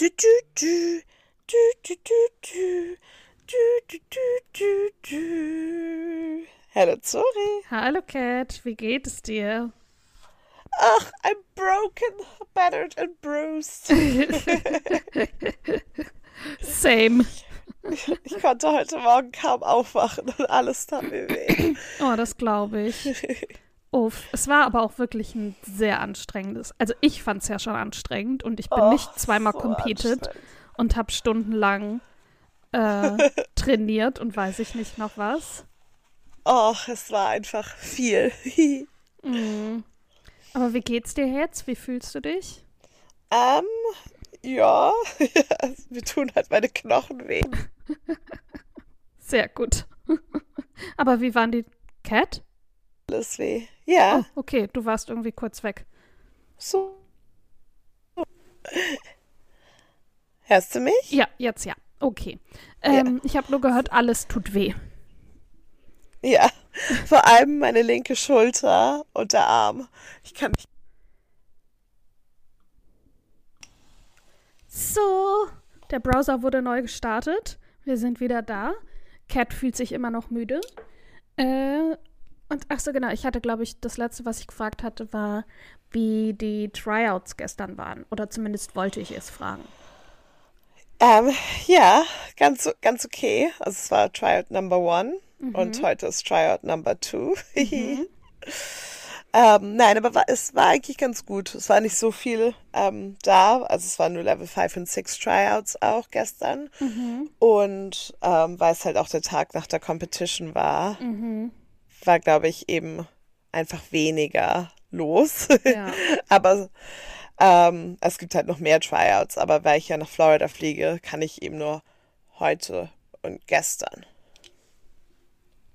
Du, du, du. Du, du, du, du. Du, du. Hallo Zori. Hallo Cat, wie geht es dir? Ach, I'm broken, battered and bruised. Same. Ich konnte heute Morgen kaum aufwachen und alles tat mir weh. Oh, das glaube ich. Uff. Es war aber auch wirklich ein sehr anstrengendes. Also ich fand es ja schon anstrengend und ich bin Oh, nicht zweimal so competed und habe stundenlang äh, trainiert und weiß ich nicht noch was. Och, es war einfach viel. Mhm. Aber wie geht's dir jetzt? Wie fühlst du dich? ähm, ja, mir tun halt meine Knochen weh. Sehr gut. aber wie waren die Cat? Alles weh. Ja, Oh, okay, du warst irgendwie kurz weg. so. Hörst du mich? Ja, jetzt ja. Okay. Ähm, Ich habe nur gehört, alles tut weh. Ja, vor allem meine linke Schulter und der Arm. Ich kann nicht. So, der Browser wurde neu gestartet. Wir sind wieder da. Cat fühlt sich immer noch müde. Äh, und ach so, genau, ich hatte, glaube ich, das letzte, was ich gefragt hatte, war, wie die Tryouts gestern waren. Oder zumindest wollte ich es fragen. Ähm, ja, ganz, ganz okay. Also es war Tryout Number One und heute ist Tryout Number Two. ähm, nein, aber war, es war eigentlich ganz gut. Es war nicht so viel ähm, da. Also es waren nur Level 5 und 6 Tryouts auch gestern. Und ähm, weil es halt auch der Tag nach der Competition war, war, glaube ich, eben einfach weniger los. Ja. aber ähm, es gibt halt noch mehr Tryouts. Aber weil ich ja nach Florida fliege, kann ich eben nur heute und gestern.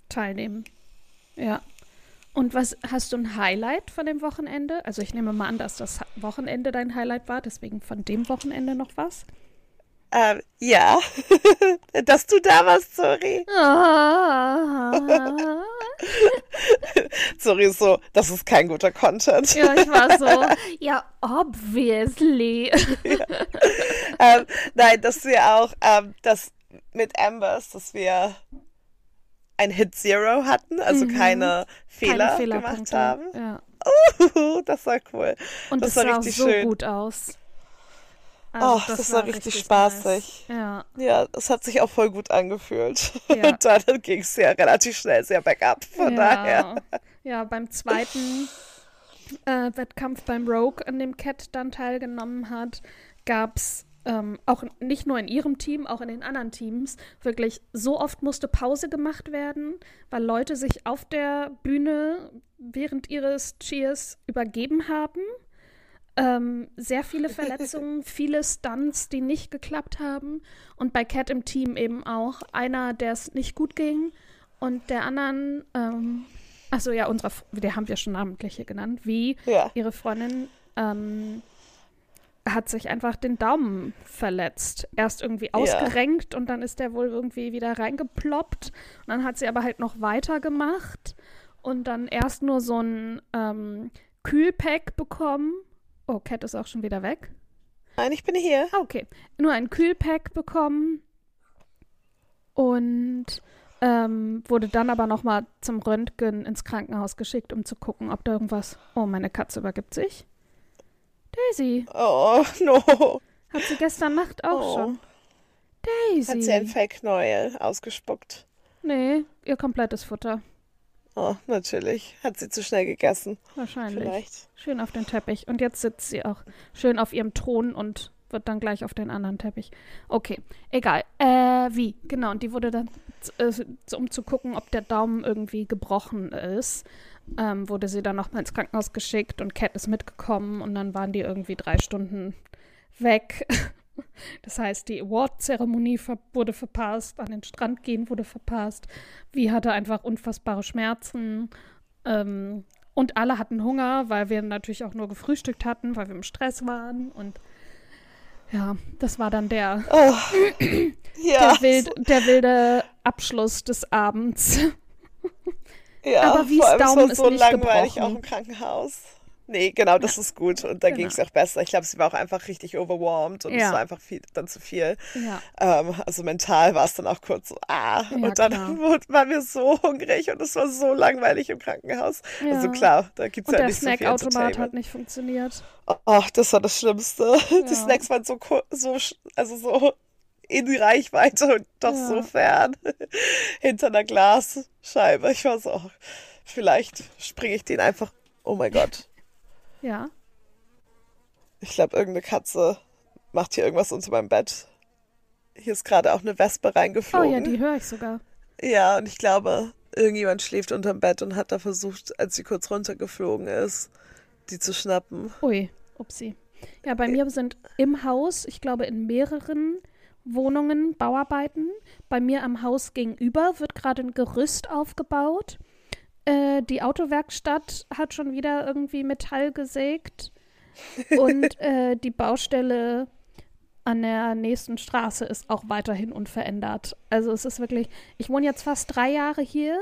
Teilnehmen. Ja. Und was hast du ein Highlight von dem Wochenende? Also ich nehme mal an, dass das Wochenende dein Highlight war, deswegen von dem Wochenende noch was. Ähm, ja, dass du da warst, sorry. Ah. Sorry, so, das ist kein guter Content. Ja, ich war so, ja, obviously. ähm, nein, dass wir auch ähm, das mit Ambers, dass wir ein Hit Zero hatten, also keine Fehler Mhm. Keine gemacht haben. Ja. Uh, das war cool. Und das es war sah richtig so schön. gut aus. Also Oh, das war richtig spaßig. Nice. Ja, Ja, es hat sich auch voll gut angefühlt. Ja. Und dann ging es ja relativ schnell sehr bergab. Von daher. ja. ja, beim zweiten äh, Wettkampf beim Rogue, an dem Cat dann teilgenommen hat, gab es ähm, auch nicht nur in ihrem Team, auch in den anderen Teams wirklich so oft musste Pause gemacht werden, weil Leute sich auf der Bühne während ihres Cheers übergeben haben. Ähm, sehr viele Verletzungen, viele Stunts, die nicht geklappt haben. Und bei Cat im Team eben auch einer, der es nicht gut ging. Und der anderen, ähm, achso, ja, unsere, der haben wir schon namentlich hier genannt, wie Ja. ihre Freundin ähm, hat sich einfach den Daumen verletzt. Erst irgendwie ausgerenkt und dann ist der wohl irgendwie wieder reingeploppt. Und dann hat sie aber halt noch weitergemacht und dann erst nur so ein ähm, Kühlpack bekommen. Oh, Cat ist auch schon wieder weg. Nein, ich bin hier. Ah, okay. Nur ein Kühlpack bekommen und ähm, wurde dann aber nochmal zum Röntgen ins Krankenhaus geschickt, um zu gucken, ob da irgendwas. Oh, meine Katze übergibt sich. Daisy, Oh, no. hat sie gestern Nacht auch Oh. schon. Hat sie ein Daisy. Fake-Knäuel ausgespuckt. Nee, ihr komplettes Futter. Oh, natürlich. Hat sie zu schnell gegessen. Wahrscheinlich. Vielleicht. Schön auf den Teppich. Und jetzt sitzt sie auch schön auf ihrem Thron und wird dann gleich auf den anderen Teppich. Okay, egal. Äh, wie? Genau, und die wurde dann, äh, um zu gucken, ob der Daumen irgendwie gebrochen ist, ähm, wurde sie dann nochmal ins Krankenhaus geschickt und Cat ist mitgekommen und dann waren die irgendwie drei Stunden weg. Das heißt, die Award-Zeremonie ver wurde verpasst, an den Strand gehen wurde verpasst. Wie hatte einfach unfassbare Schmerzen. Ähm, und alle hatten Hunger, weil wir natürlich auch nur gefrühstückt hatten, weil wir im Stress waren. Und ja, das war dann der, Oh. Ja. der, wild, der wilde Abschluss des Abends. ja. aber allem, es Daumen ist so nicht langweilig gebrochen. auch im Krankenhaus. Nee, genau, das ja. ist gut. Und da genau. ging es auch besser. Ich glaube, sie war auch einfach richtig overwhelmed und ja. es war einfach viel, dann zu viel. Ja. Ähm, also mental war es dann auch kurz so, ah. und dann waren wir so hungrig und es war so langweilig im Krankenhaus. Also klar, da gibt es ja nicht so viel Und der Snackautomat hat nicht funktioniert. Ach, das war das Schlimmste. Die Snacks waren so, so, also so in die Reichweite und doch so fern. Hinter einer Glasscheibe. Ich war so, vielleicht springe ich den einfach, oh mein Gott. Ja. Ich glaube, irgendeine Katze macht hier irgendwas unter meinem Bett. Hier ist gerade auch eine Wespe reingeflogen. Oh ja, die höre ich sogar. Ja, und ich glaube, irgendjemand schläft unterm Bett und hat da versucht, als sie kurz runtergeflogen ist, die zu schnappen. Ui, upsi. Ja, bei mir sind im Haus, ich glaube in mehreren Wohnungen Bauarbeiten. Bei mir am Haus gegenüber wird gerade ein Gerüst aufgebaut. Äh, die Autowerkstatt hat schon wieder irgendwie Metall gesägt. und äh, die Baustelle an der nächsten Straße ist auch weiterhin unverändert. Also es ist wirklich, ich wohne jetzt fast drei Jahre hier.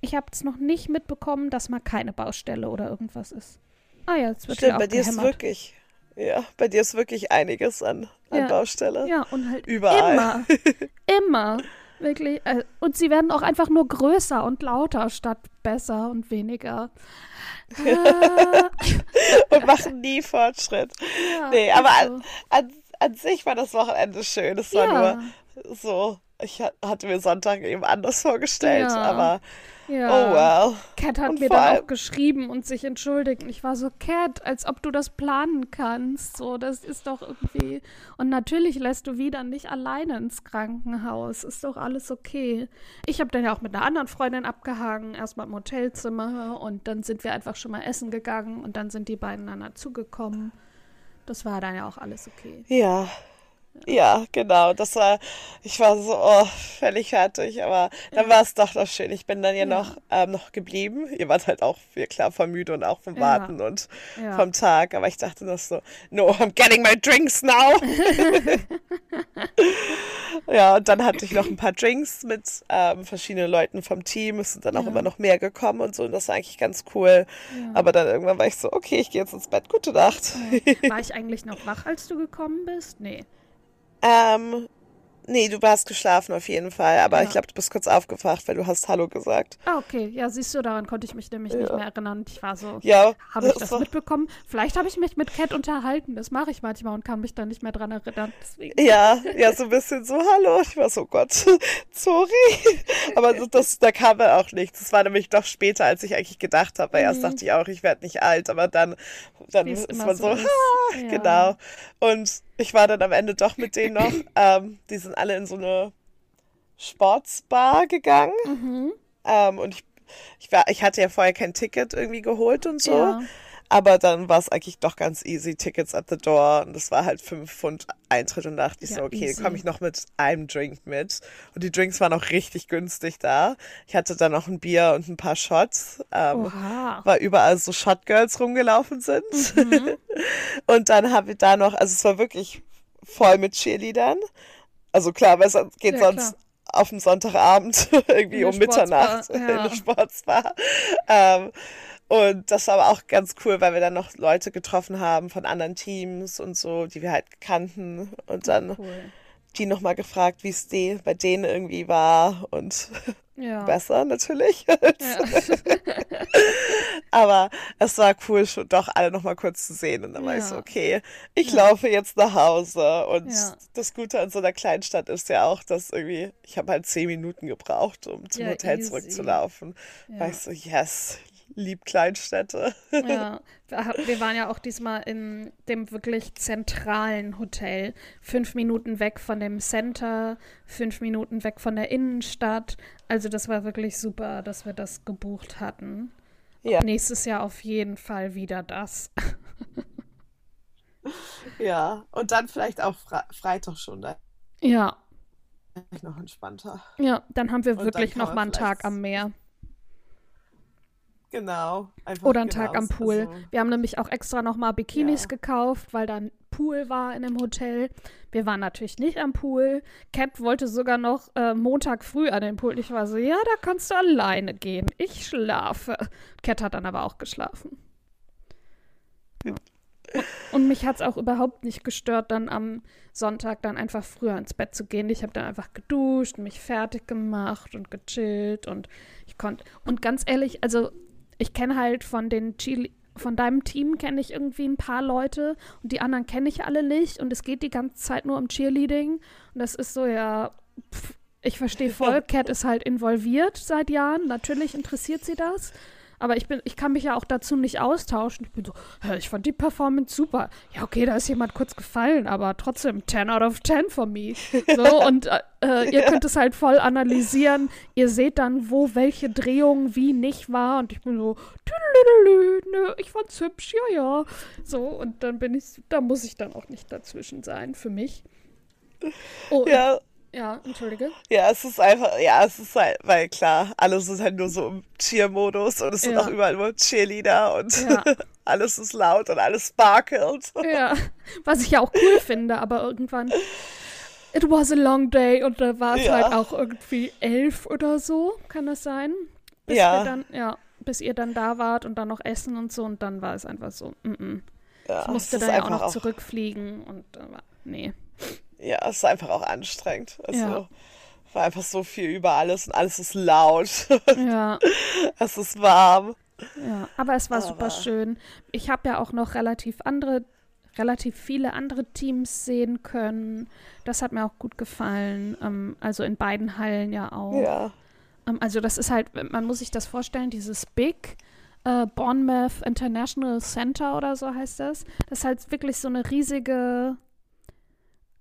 Ich habe es noch nicht mitbekommen, dass mal keine Baustelle oder irgendwas ist. Ah ja, es wird Stimmt, bei dir ist wirklich, ja, bei dir ist wirklich einiges an, an ja, Baustelle. Ja, und halt überall. Immer, immer. Wirklich. Äh, und sie werden auch einfach nur größer und lauter statt besser und weniger. und machen nie Fortschritt. Ja, nee, aber so. an, an, an, sich war das Wochenende schön. Es war ja. nur so, ich hatte mir Sonntag eben anders vorgestellt, ja. aber ja. Oh well. Cat hat und mir dann auch geschrieben und sich entschuldigt. Und ich war so, Cat, als ob du das planen kannst. So, das ist doch irgendwie. Und natürlich lässt du wieder nicht alleine ins Krankenhaus. Ist doch alles okay. Ich habe dann ja auch mit einer anderen Freundin abgehangen, erstmal im Hotelzimmer und dann sind wir einfach schon mal essen gegangen und dann sind die beiden dann dazugekommen. Das war dann ja auch alles okay. Ja, ja, genau. Das war, ich war so oh, völlig fertig, aber dann war es doch noch schön. Ich bin dann ja, ja. noch, ähm, noch geblieben. Ihr wart halt auch, wir klar, vom Müde und auch vom Warten ja. und ja. vom Tag. Aber ich dachte noch so, no, I'm getting my drinks now. ja, und dann hatte ich noch ein paar Drinks mit ähm, verschiedenen Leuten vom Team. Es sind dann auch immer noch mehr gekommen und so. Und das war eigentlich ganz cool. Aber dann irgendwann war ich so, okay, ich gehe jetzt ins Bett. Gute Nacht. War ich eigentlich noch wach, als du gekommen bist? Nee. Ähm, nee, du warst geschlafen auf jeden Fall, aber ja. ich glaube, du bist kurz aufgewacht, weil du hast Hallo gesagt. Ah, okay. Ja, siehst du, daran konnte ich mich nämlich ja. nicht mehr erinnern. Und ich war so, ja, habe ich das, das mitbekommen? Vielleicht habe ich mich mit Cat unterhalten. Das mache ich manchmal und kann mich dann nicht mehr dran erinnern. Deswegen. Ja, ja, so ein bisschen so, hallo. Ich war so, Gott, sorry. Aber das, da kam dann auch nichts. Das war nämlich doch später, als ich eigentlich gedacht habe. Weil mhm. erst dachte ich auch, ich werde nicht alt, aber dann, dann ist man so, so. Ha, ja. genau. Und ich war dann am Ende doch mit denen noch. ähm, die sind alle in so eine Sportsbar gegangen. Mhm. Ähm, und ich, ich, war, ich hatte ja vorher kein Ticket irgendwie geholt und so. Ja. Aber dann war es eigentlich doch ganz easy, Tickets at the door. Und das war halt fünf Pfund Eintritt und dachte ich ja, so, okay, komme ich noch mit einem Drink mit. Und die Drinks waren auch richtig günstig da. Ich hatte dann noch ein Bier und ein paar Shots. Ähm, Oha. Weil überall so Shotgirls rumgelaufen sind. Mhm. und dann habe ich da noch, also es war wirklich voll mit Cheerleadern. Also klar, weil es geht ja, sonst klar. auf dem Sonntagabend irgendwie um Mitternacht ja. in eine Sportsbar. Ähm, und das war aber auch ganz cool, weil wir dann noch Leute getroffen haben von anderen Teams und so, die wir halt kannten. Und dann cool. die nochmal gefragt, wie es bei denen irgendwie war. Und ja. besser natürlich. Ja. aber es war cool, schon doch alle nochmal kurz zu sehen. Und dann ja. war ich so, okay, ich laufe jetzt nach Hause. Und das Gute an so einer Kleinstadt ist ja auch, dass irgendwie, ich habe halt zehn Minuten gebraucht, um zum Hotel easy. zurückzulaufen. Ja. War ich so, yes, lieb Kleinstädte. Ja, wir waren ja auch diesmal in dem wirklich zentralen Hotel. Fünf Minuten weg von dem Center, fünf Minuten weg von der Innenstadt. Also das war wirklich super, dass wir das gebucht hatten. Ja. Nächstes Jahr auf jeden Fall wieder das. ja, und dann vielleicht auch Fre Freitag schon da. Ja. Noch entspannter. Ja, dann haben wir und wirklich noch mal einen Tag am Meer. Genau. Oder einen Tag am Pool. Also. Wir haben nämlich auch extra nochmal Bikinis ja. gekauft, weil da ein Pool war in dem Hotel. Wir waren natürlich nicht am Pool. Cat wollte sogar noch äh, Montag früh an den Pool. Ich war so, ja, da kannst du alleine gehen. Ich schlafe. Cat hat dann aber auch geschlafen. Ja. Und mich hat es auch überhaupt nicht gestört, dann am Sonntag dann einfach früher ins Bett zu gehen. Ich habe dann einfach geduscht, mich fertig gemacht und gechillt und ich konnte. Und ganz ehrlich, also ich kenne halt von den Chili von deinem Team kenne ich irgendwie ein paar Leute und die anderen kenne ich alle nicht und es geht die ganze Zeit nur um Cheerleading. Und das ist so ja pff, ich verstehe voll, Cat ist halt involviert seit Jahren, natürlich interessiert sie das, aber ich bin, ich kann mich ja auch dazu nicht austauschen. Ich bin so, ich fand die Performance super. Ja, okay, da ist jemand kurz gefallen, aber trotzdem 10 out of 10 for me. So, und äh, äh, ihr könnt es halt voll analysieren. Ihr seht dann, wo welche Drehung wie nicht war. Und ich bin so, nö, ich fand's hübsch, ja, ja. So, und dann bin ich, da muss ich dann auch nicht dazwischen sein für mich. Oh, ja. Ja, entschuldige. Ja, es ist einfach, ja, es ist halt, weil klar, alles ist halt nur so im Cheer-Modus und es sind auch überall nur Cheerleader und ja. alles ist laut und alles sparkelt. Ja, was ich ja auch cool finde, aber irgendwann, it was a long day und da war es ja. halt auch irgendwie elf oder so, kann das sein? Bis ja. Dann, ja, bis ihr dann da wart und dann noch essen und so und dann war es einfach so, mm -mm. Ja, ich musste da ja auch noch zurückfliegen und äh, nee ja, es ist einfach auch anstrengend. Also ja. war einfach so viel über alles und alles ist laut. Ja. es ist warm. Ja, aber es war aber. super schön. Ich habe ja auch noch relativ andere, relativ viele andere Teams sehen können. Das hat mir auch gut gefallen. Ähm, also in beiden Hallen ja auch. Ja. Ähm, also das ist halt, man muss sich das vorstellen, dieses Big. Uh, Bournemouth International Center oder so heißt das. Das ist halt wirklich so eine riesige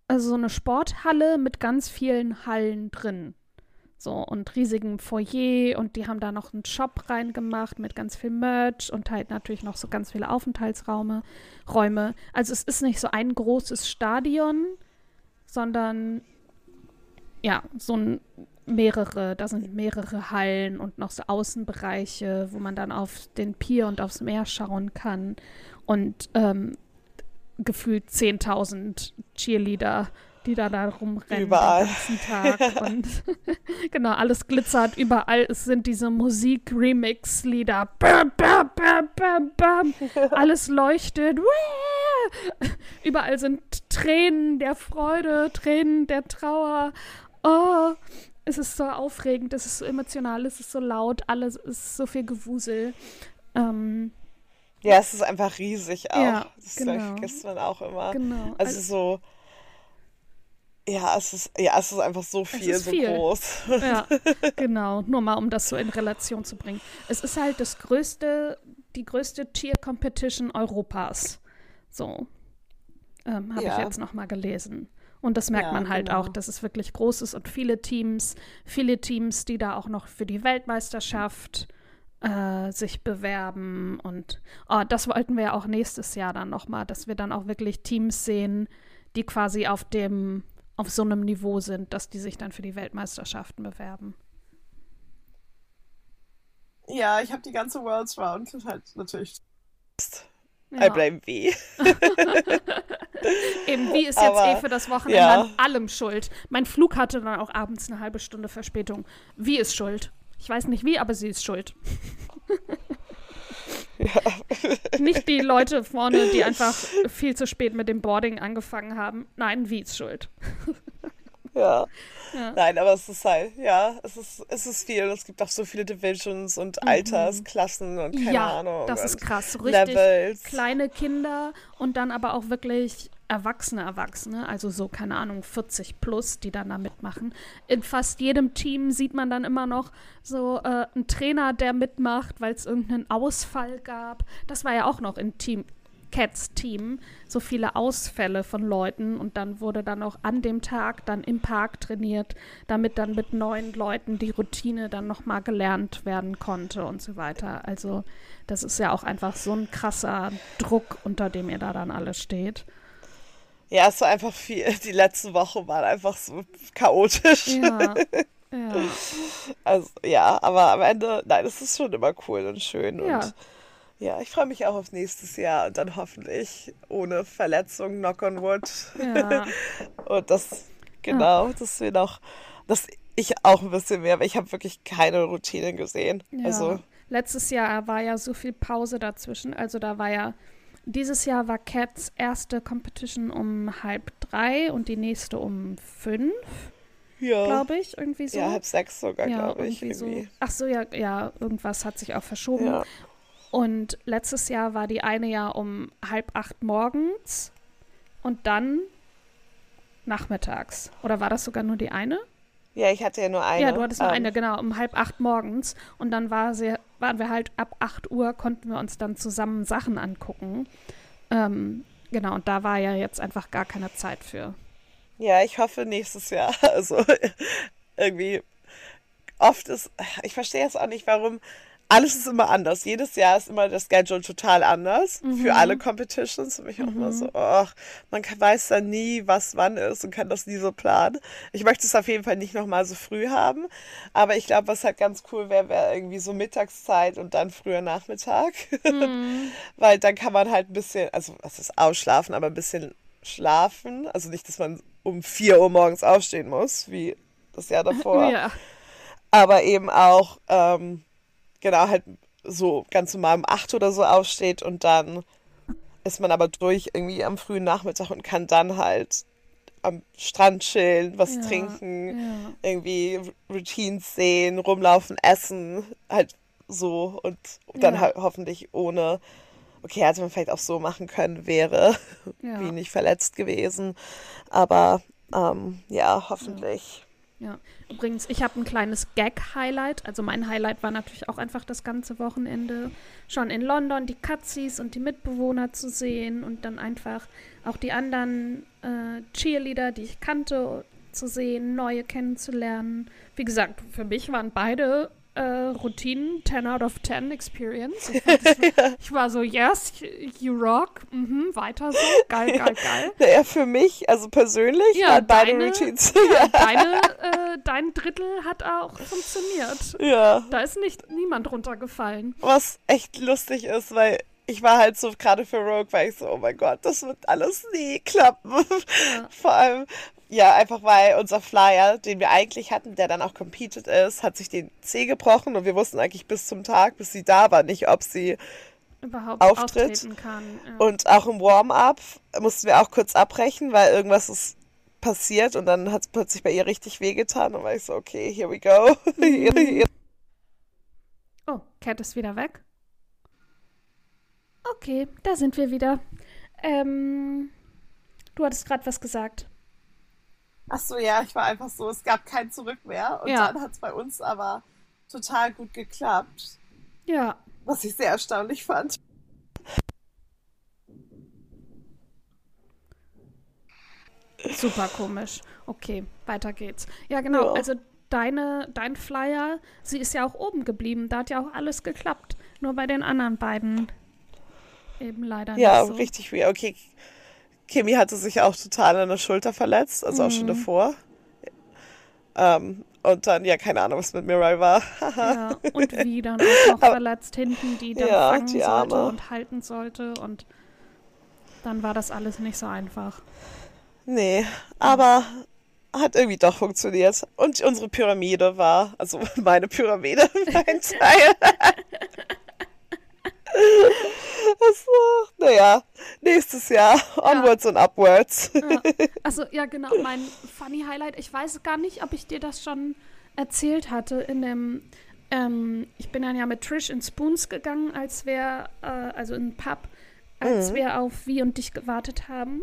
also so eine Sporthalle mit ganz vielen Hallen drin. So, und riesigem Foyer und die haben da noch einen Shop reingemacht mit ganz viel Merch und halt natürlich noch so ganz viele Aufenthaltsräume. Räume. Also es ist nicht so ein großes Stadion, sondern ja, so ein mehrere, da sind mehrere Hallen und noch so Außenbereiche, wo man dann auf den Pier und aufs Meer schauen kann. Und ähm, gefühlt 10.000 Cheerleader, die da, da rumrennen überall. den ganzen Tag. Und genau, alles glitzert, überall es sind diese Musik-Remix-Lieder. Alles leuchtet. überall sind Tränen der Freude, Tränen der Trauer. Oh, es ist so aufregend, es ist so emotional, es ist so laut, alles ist so viel Gewusel. Ähm, ja, es ist einfach riesig auch. Ja, das genau. vergisst man auch immer. Genau. Also, also so. Ja, es ist, ja, es ist einfach so viel, so viel. groß. Ja, genau. Nur mal, um das so in Relation zu bringen. Es ist halt das größte, die größte Tier-Competition Europas. So. Ähm, Habe ja. ich jetzt nochmal gelesen. Und das merkt ja, man halt genau. auch, dass es wirklich groß ist und viele Teams, viele Teams, die da auch noch für die Weltmeisterschaft äh, sich bewerben. Und oh, das wollten wir ja auch nächstes Jahr dann nochmal, dass wir dann auch wirklich Teams sehen, die quasi auf dem, auf so einem Niveau sind, dass die sich dann für die Weltmeisterschaften bewerben. Ja, ich habe die ganze Worlds Round halt natürlich. Ja. I blame V. Eben, wie ist jetzt Aber, eh für das Wochenende ja. an allem schuld. Mein Flug hatte dann auch abends eine halbe Stunde Verspätung. Wie ist schuld? Ich weiß nicht wie, aber sie ist schuld. Ja. Nicht die Leute vorne, die einfach viel zu spät mit dem Boarding angefangen haben. Nein, wie ist schuld. Ja. ja. Nein, aber es ist halt, ja, es ist, es ist viel. Es gibt auch so viele Divisions und mhm. Altersklassen und keine ja, Ahnung. Das ist krass. So richtig Levels. kleine Kinder und dann aber auch wirklich erwachsene Erwachsene, also so, keine Ahnung, 40 plus, die dann da mitmachen. In fast jedem Team sieht man dann immer noch so äh, einen Trainer, der mitmacht, weil es irgendeinen Ausfall gab. Das war ja auch noch in Team, Cats Team so viele Ausfälle von Leuten und dann wurde dann auch an dem Tag dann im Park trainiert, damit dann mit neuen Leuten die Routine dann nochmal gelernt werden konnte und so weiter. Also das ist ja auch einfach so ein krasser Druck, unter dem ihr da dann alle steht. Ja, es war einfach viel. Die letzten Wochen waren einfach so chaotisch. Ja. Ja. Also, ja, aber am Ende, nein, es ist schon immer cool und schön. Ja. Und ja, ich freue mich auch aufs nächste Jahr und dann hoffentlich ohne Verletzung, knock on wood. Ja. und das, genau, ja. dass wir noch, dass ich auch ein bisschen mehr, weil ich habe wirklich keine Routine gesehen. Ja. Also. Letztes Jahr war ja so viel Pause dazwischen, also da war ja dieses Jahr war Cats erste Competition um halb drei und die nächste um fünf. Ja. Glaube ich, irgendwie so. Ja, halb sechs sogar, ja, glaube ich. Irgendwie. So. Ach so, ja, ja, irgendwas hat sich auch verschoben. Ja. Und letztes Jahr war die eine ja um halb acht morgens und dann nachmittags. Oder war das sogar nur die eine? Ja, ich hatte ja nur eine. Ja, du hattest nur um. eine, ähm. genau, um halb acht morgens. Und dann war sie, waren wir halt ab acht Uhr, konnten wir uns dann zusammen Sachen angucken. Ähm, genau, und da war ja jetzt einfach gar keine Zeit für. Ja, ich hoffe nächstes Jahr. Also irgendwie oft ist, ich verstehe jetzt auch nicht, warum alles ist immer anders. Jedes Jahr ist immer das Schedule total anders mhm. für alle Competitions. Für mich mhm. auch immer so, oh, man kann, weiß dann nie, was wann ist und kann das nie so planen. Ich möchte es auf jeden Fall nicht nochmal so früh haben. Aber ich glaube, was halt ganz cool wäre, wäre irgendwie so Mittagszeit und dann früher Nachmittag. Mhm. Weil dann kann man halt ein bisschen, also was ist ausschlafen, aber ein bisschen schlafen. Also nicht, dass man um 4 Uhr morgens aufstehen muss, wie das Jahr davor. Ja. Aber eben auch, ähm, genau, halt so ganz normal um 8 oder so aufsteht und dann ist man aber durch irgendwie am frühen Nachmittag und kann dann halt am Strand chillen, was ja, trinken, ja. irgendwie Routines sehen, rumlaufen, essen, halt so und dann ja. halt hoffentlich ohne, okay, hätte man vielleicht auch so machen können, wäre wie nicht verletzt gewesen, aber ähm, ja, hoffentlich. Ja, übrigens, ich habe ein kleines Gag-Highlight. Also mein Highlight war natürlich auch einfach das ganze Wochenende schon in London, die Cutsies und die Mitbewohner zu sehen und dann einfach auch die anderen äh, Cheerleader, die ich kannte, zu sehen, neue kennenzulernen. Wie gesagt, für mich waren beide äh, Routinen 10 out of 10 Experience. Ich, war, ich war so, yes, you rock, mhm, weiter so, geil, geil, geil. Naja, für mich, also persönlich, ja, waren beide Routines. Ja, deine, äh, dein Drittel hat auch funktioniert. Ja. Da ist nicht niemand runtergefallen. Was echt lustig ist, weil ich war halt so, gerade für Rogue, war ich so, oh mein Gott, das wird alles nie klappen. Ja. Vor allem, ja, einfach weil unser Flyer, den wir eigentlich hatten, der dann auch competed ist, hat sich den C gebrochen und wir wussten eigentlich bis zum Tag, bis sie da war, nicht, ob sie überhaupt auftritt. kann. Ja. Und auch im Warm-up mussten wir auch kurz abbrechen, weil irgendwas ist passiert und dann hat es plötzlich bei ihr richtig wehgetan und war ich so, okay, here we go. Mhm. oh, Cat ist wieder weg. Okay, da sind wir wieder. Ähm, du hattest gerade was gesagt. Ach so, ja, ich war einfach so, es gab kein Zurück mehr. Und ja. dann hat es bei uns aber total gut geklappt. Ja. Was ich sehr erstaunlich fand. Super komisch. Okay, weiter geht's. Ja, genau. Ja. Also deine, dein Flyer, sie ist ja auch oben geblieben. Da hat ja auch alles geklappt. Nur bei den anderen beiden eben leider ja, nicht so. Ja, richtig weird. Okay, Kimi hatte sich auch total an der Schulter verletzt, also mhm. auch schon mhm. davor. Ähm, und dann, ja, keine Ahnung, was mit Mirai war. ja, und wie dann auch noch verletzt hinten, die dann ja, fangen die sollte und halten sollte. Und dann war das alles nicht so einfach. Nee, aber hat irgendwie doch funktioniert. Und unsere Pyramide war, also meine Pyramide, mein Teil. Also, naja, nächstes Jahr. Onwards ja. und upwards. Ja. Also, ja, genau. Mein Funny Highlight. Ich weiß gar nicht, ob ich dir das schon erzählt hatte in dem. Ähm, ich bin dann ja mit Trish in Spoons gegangen, als wir, äh, also in den Pub, als mhm. wir auf Wie und dich gewartet haben.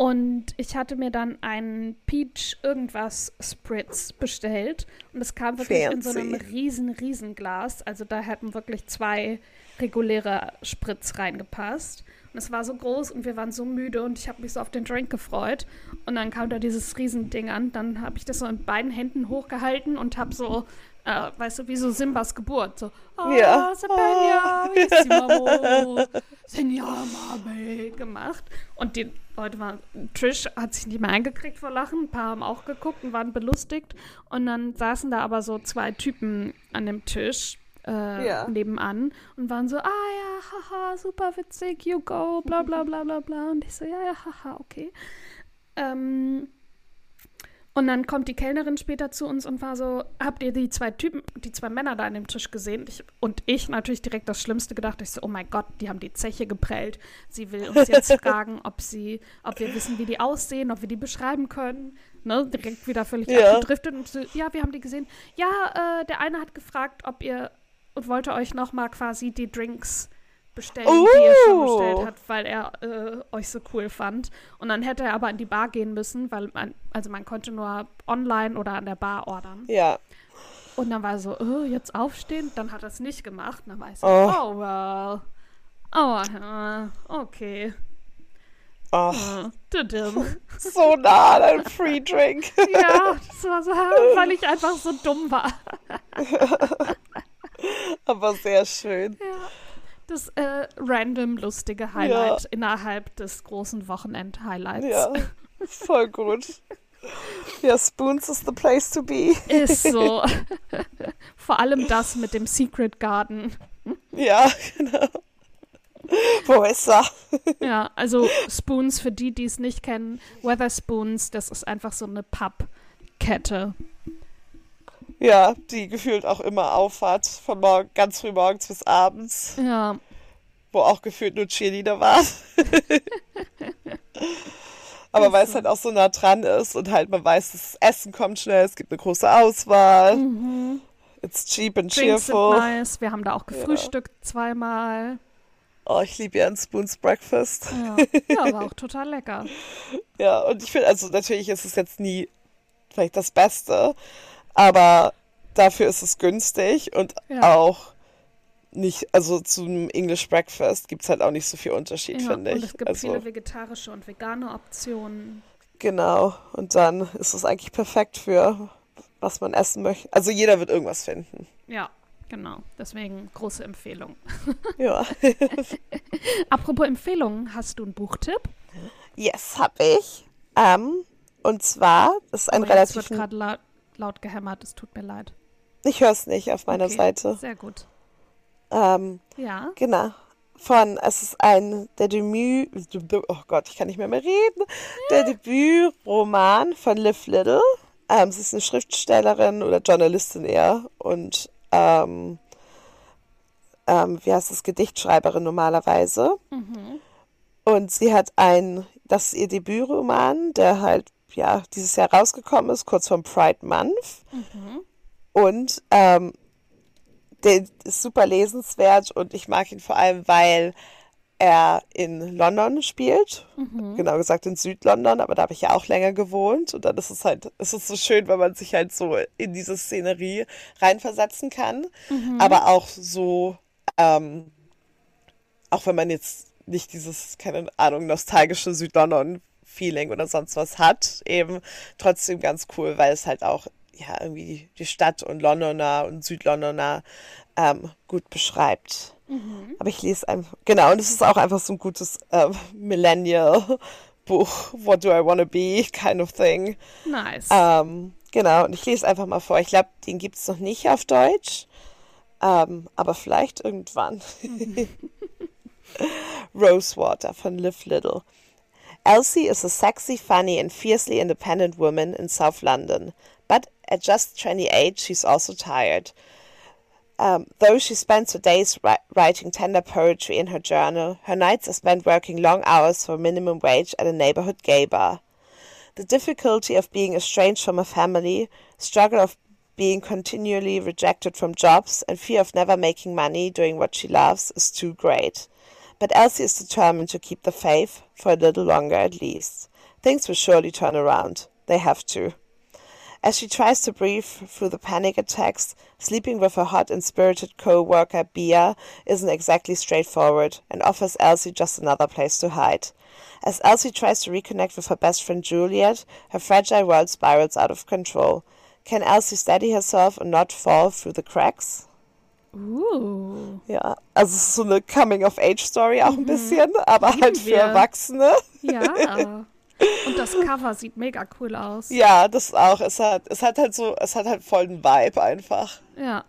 Und ich hatte mir dann einen Peach irgendwas Spritz bestellt. Und es kam wirklich Fancy. in so einem riesen, riesen Glas. Also da hätten wirklich zwei reguläre Spritz reingepasst. Und es war so groß und wir waren so müde und ich habe mich so auf den Drink gefreut. Und dann kam da dieses Riesending an. Dann habe ich das so in beiden Händen hochgehalten und habe so, äh, weißt du, wie so Simbas Geburt. So, oh, ja. Sabenia, oh. Mame gemacht. Und die Leute waren, Trish hat sich nicht mehr eingekriegt vor Lachen. Ein paar haben auch geguckt und waren belustigt. Und dann saßen da aber so zwei Typen an dem Tisch äh, ja. nebenan und waren so, ah ja, haha, super witzig, you go, bla bla bla bla bla. Und ich so, ja, ja, haha, okay. Ähm, Und dann kommt die Kellnerin später zu uns und war so, habt ihr die zwei Typen, die zwei Männer da an dem Tisch gesehen? Ich, und ich natürlich direkt das Schlimmste gedacht. Ich so, oh mein Gott, die haben die Zeche geprellt. Sie will uns jetzt fragen, ob sie, ob wir wissen, wie die aussehen, ob wir die beschreiben können. Ne, direkt wieder völlig Ja. abgedriftet. Und so, ja, wir haben die gesehen. Ja, äh, der eine hat gefragt, ob ihr und wollte euch noch mal quasi die Drinks bestellen, die er schon Oh. bestellt hat, weil er äh, euch so cool fand. Und dann hätte er aber in die Bar gehen müssen, weil man, also man konnte nur online oder an der Bar ordern. Ja. Und dann war er so, oh, jetzt aufstehen. Dann hat er es nicht gemacht. Und dann war ich so, Oh. oh, well. Oh, äh, okay. Oh, Äh, so nah an einem Free Drink. ja, das war so, weil ich einfach so dumm war. Aber sehr schön. Ja. Das äh, random lustige Highlight innerhalb des großen Wochenend-Highlights. Ja. Voll gut. Ja, Spoons is the place to be. Ist so. Vor allem das mit dem Secret Garden. Ja, genau. Wo ist er? Ja, also Spoons, für die, die es nicht kennen, Weatherspoons, das ist einfach so eine Pappkette. Ja, die gefühlt auch immer aufhat, von morgen, ganz früh morgens bis abends, Ja, wo auch gefühlt nur Cheerleader war. Aber weil es halt auch so nah dran ist und halt man weiß, das Essen kommt schnell, es gibt eine große Auswahl, it's cheap and Mhm. Drinks sind cheerful. nice. Wir haben da auch gefrühstückt zweimal. Oh, ich liebe ja ein Spoons Breakfast. Ja. ja, war auch total lecker. Ja, und ich finde, also natürlich ist es jetzt nie vielleicht das Beste, aber dafür ist es günstig und Ja. auch nicht, also zum English Breakfast gibt es halt auch nicht so viel Unterschied, Ja, finde ich. und es gibt also, viele vegetarische und vegane Optionen. Genau, und dann ist es eigentlich perfekt für was man essen möchte. Also jeder wird irgendwas finden. Ja, genau. Deswegen große Empfehlung. Ja. Apropos Empfehlungen, hast du einen Buchtipp? yes, hab ich. Ähm, und zwar, das ist ein Oh, relativ. wird gerade laut, laut gehämmert, es tut mir leid. Ich höre es nicht auf meiner Okay, Seite. Sehr gut. Ähm, Ja. Genau. Von, es ist ein, der Debüt, oh Gott, ich kann nicht mehr mehr reden. Der Debütroman von Liv Little. Ähm, sie ist eine Schriftstellerin oder Journalistin eher und, ähm, ähm, wie heißt das, Gedichtschreiberin normalerweise. Mhm. Und sie hat ein, das ist ihr Debütroman, der halt, ja, dieses Jahr rausgekommen ist, kurz vorm Pride Month. Mhm. Und ähm, der ist super lesenswert und ich mag ihn vor allem, weil er in London spielt. Mhm. Genau gesagt in Südlondon, aber da habe ich ja auch länger gewohnt. Und dann ist es halt, es ist so schön, wenn man sich halt so in diese Szenerie reinversetzen kann. Mhm. Aber auch so, ähm, auch wenn man jetzt nicht dieses, keine Ahnung, nostalgische Südlondon-Feeling oder sonst was hat, eben trotzdem ganz cool, weil es halt auch ja irgendwie die, Stadt und Londoner und Südlondoner ähm, gut beschreibt. Aber ich lese einfach, genau, und es ist auch einfach so ein gutes ähm, Millennial-Buch, What do I wanna be, kind of thing. Nice. Ähm, genau, und ich lese einfach mal vor. Ich glaube, den gibt es noch nicht auf Deutsch, ähm, aber vielleicht irgendwann. Rosewater von Liv Little. Elsie is a sexy, funny, and fiercely independent woman in South London, but at just 28, she's also tired. Um, though she spends her days ri- writing tender poetry in her journal, her nights are spent working long hours for minimum wage at a neighborhood gay bar. The difficulty of being estranged from a family, struggle of being continually rejected from jobs, and fear of never making money doing what she loves is too great. But Elsie is determined to keep the faith, for a little longer at least. Things will surely turn around. They have to. As she tries to breathe through the panic attacks, sleeping with her hot and spirited co worker Bia isn't exactly straightforward and offers Elsie just another place to hide. As Elsie tries to reconnect with her best friend Juliet, her fragile world spirals out of control. Can Elsie steady herself and not fall through the cracks? Uh. Ja, also es ist so eine Coming-of-Age-Story auch ein bisschen, aber Lieben halt für wir. Erwachsene. Ja. Und das Cover sieht mega cool aus. Ja, das auch. Es hat, es hat halt so, es hat halt voll den Vibe einfach. Ja.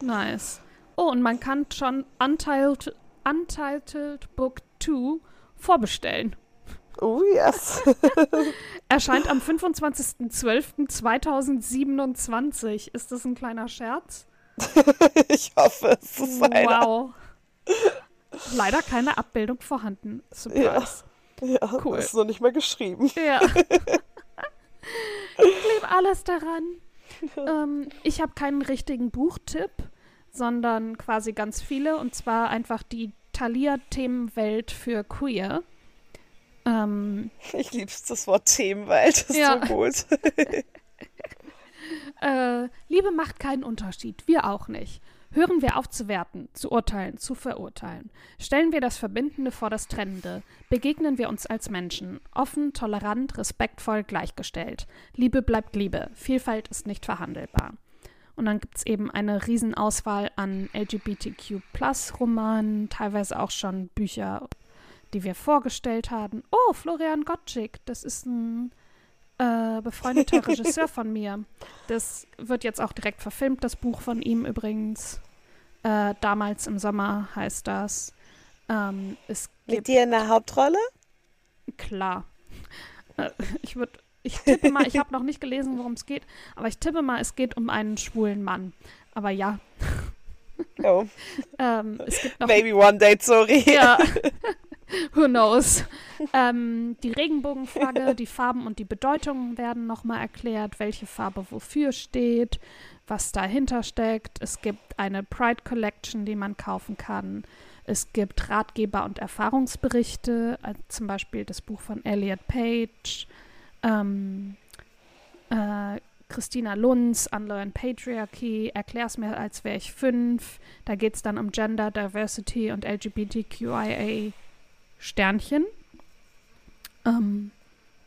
Nice. Oh, und man kann schon Untitled, Untitled Book 2 vorbestellen. Oh yes. Erscheint am 25.12.2027. Ist das ein kleiner Scherz? ich hoffe, es ist einer. Wow. Leider keine Abbildung vorhanden. Surprise. Ja, Cool. ist noch nicht mal geschrieben. Ja. ich liebe alles daran. Ähm, ich habe keinen richtigen Buchtipp, sondern quasi ganz viele. Und zwar einfach die Thalia-Themenwelt für Queer. Ähm, Ich lieb's, das Wort Themenwelt. Das ist Ja. so gut. äh, Liebe macht keinen Unterschied. Wir auch nicht. Hören wir auf zu werten, zu urteilen, zu verurteilen. Stellen wir das Verbindende vor das Trennende. Begegnen wir uns als Menschen. Offen, tolerant, respektvoll, gleichgestellt. Liebe bleibt Liebe. Vielfalt ist nicht verhandelbar. Und dann gibt es eben eine Riesenauswahl an LGBTQ-Plus-Romanen, teilweise auch schon Bücher, die wir vorgestellt haben. Oh, Florian Gottschick, das ist ein äh, befreundeter Regisseur von mir. Das wird jetzt auch direkt verfilmt, das Buch von ihm übrigens. Äh, damals im Sommer heißt das. Ähm, es Mit dir in der Hauptrolle? klar. Äh, ich würde, ich tippe mal, ich habe noch nicht gelesen, worum es geht, aber ich tippe mal, es geht um einen schwulen Mann. Aber ja, Oh, ähm, es gibt noch maybe one day, sorry. Ja. Who knows? Ähm, die Regenbogenflagge, die Farben und die Bedeutungen werden nochmal erklärt, welche Farbe wofür steht, was dahinter steckt. Es gibt eine Pride Collection, die man kaufen kann. Es gibt Ratgeber und Erfahrungsberichte, äh, zum Beispiel das Buch von Elliot Page, ähm, äh, Christina Lunz, Unlearn Patriarchy, Erklär's mir, als wäre ich fünf. Da geht es dann um Gender, Diversity und LGBTQIA Sternchen. Ähm,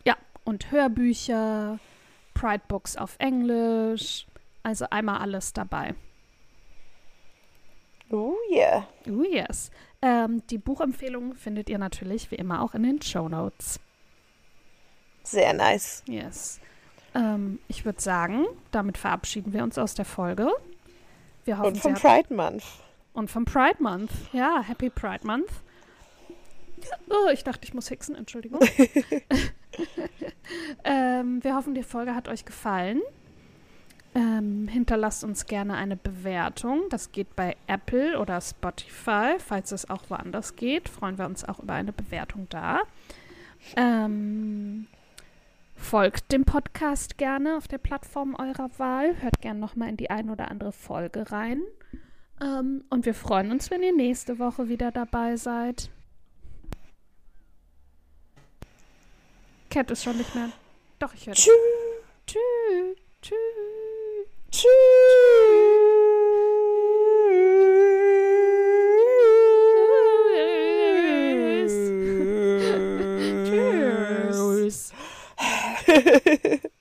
ja, und Hörbücher, Pride Books auf Englisch. Also einmal alles dabei. Oh yeah. Oh yes. Ähm, die Buchempfehlungen findet ihr natürlich wie immer auch in den Show Notes. Sehr nice. Yes. Ähm, ich würde sagen, damit verabschieden wir uns aus der Folge. Wir hoffen, Und vom Pride Month. und vom Pride Month. Ja, Happy Pride Month. Oh, ich dachte, ich muss hexen, Entschuldigung. ähm, wir hoffen, die Folge hat euch gefallen. Ähm, hinterlasst uns gerne eine Bewertung. Das geht bei Apple oder Spotify. Falls es auch woanders geht, freuen wir uns auch über eine Bewertung da. Ähm, folgt dem Podcast gerne auf der Plattform eurer Wahl. Hört gerne nochmal in die ein oder andere Folge rein. Ähm, und wir freuen uns, wenn ihr nächste Woche wieder dabei seid. Cat ist schon nicht mehr. Doch, ich höre. Tschüss. Tschüss. Tschüss. Tschüss. Tschüss. Tschüss.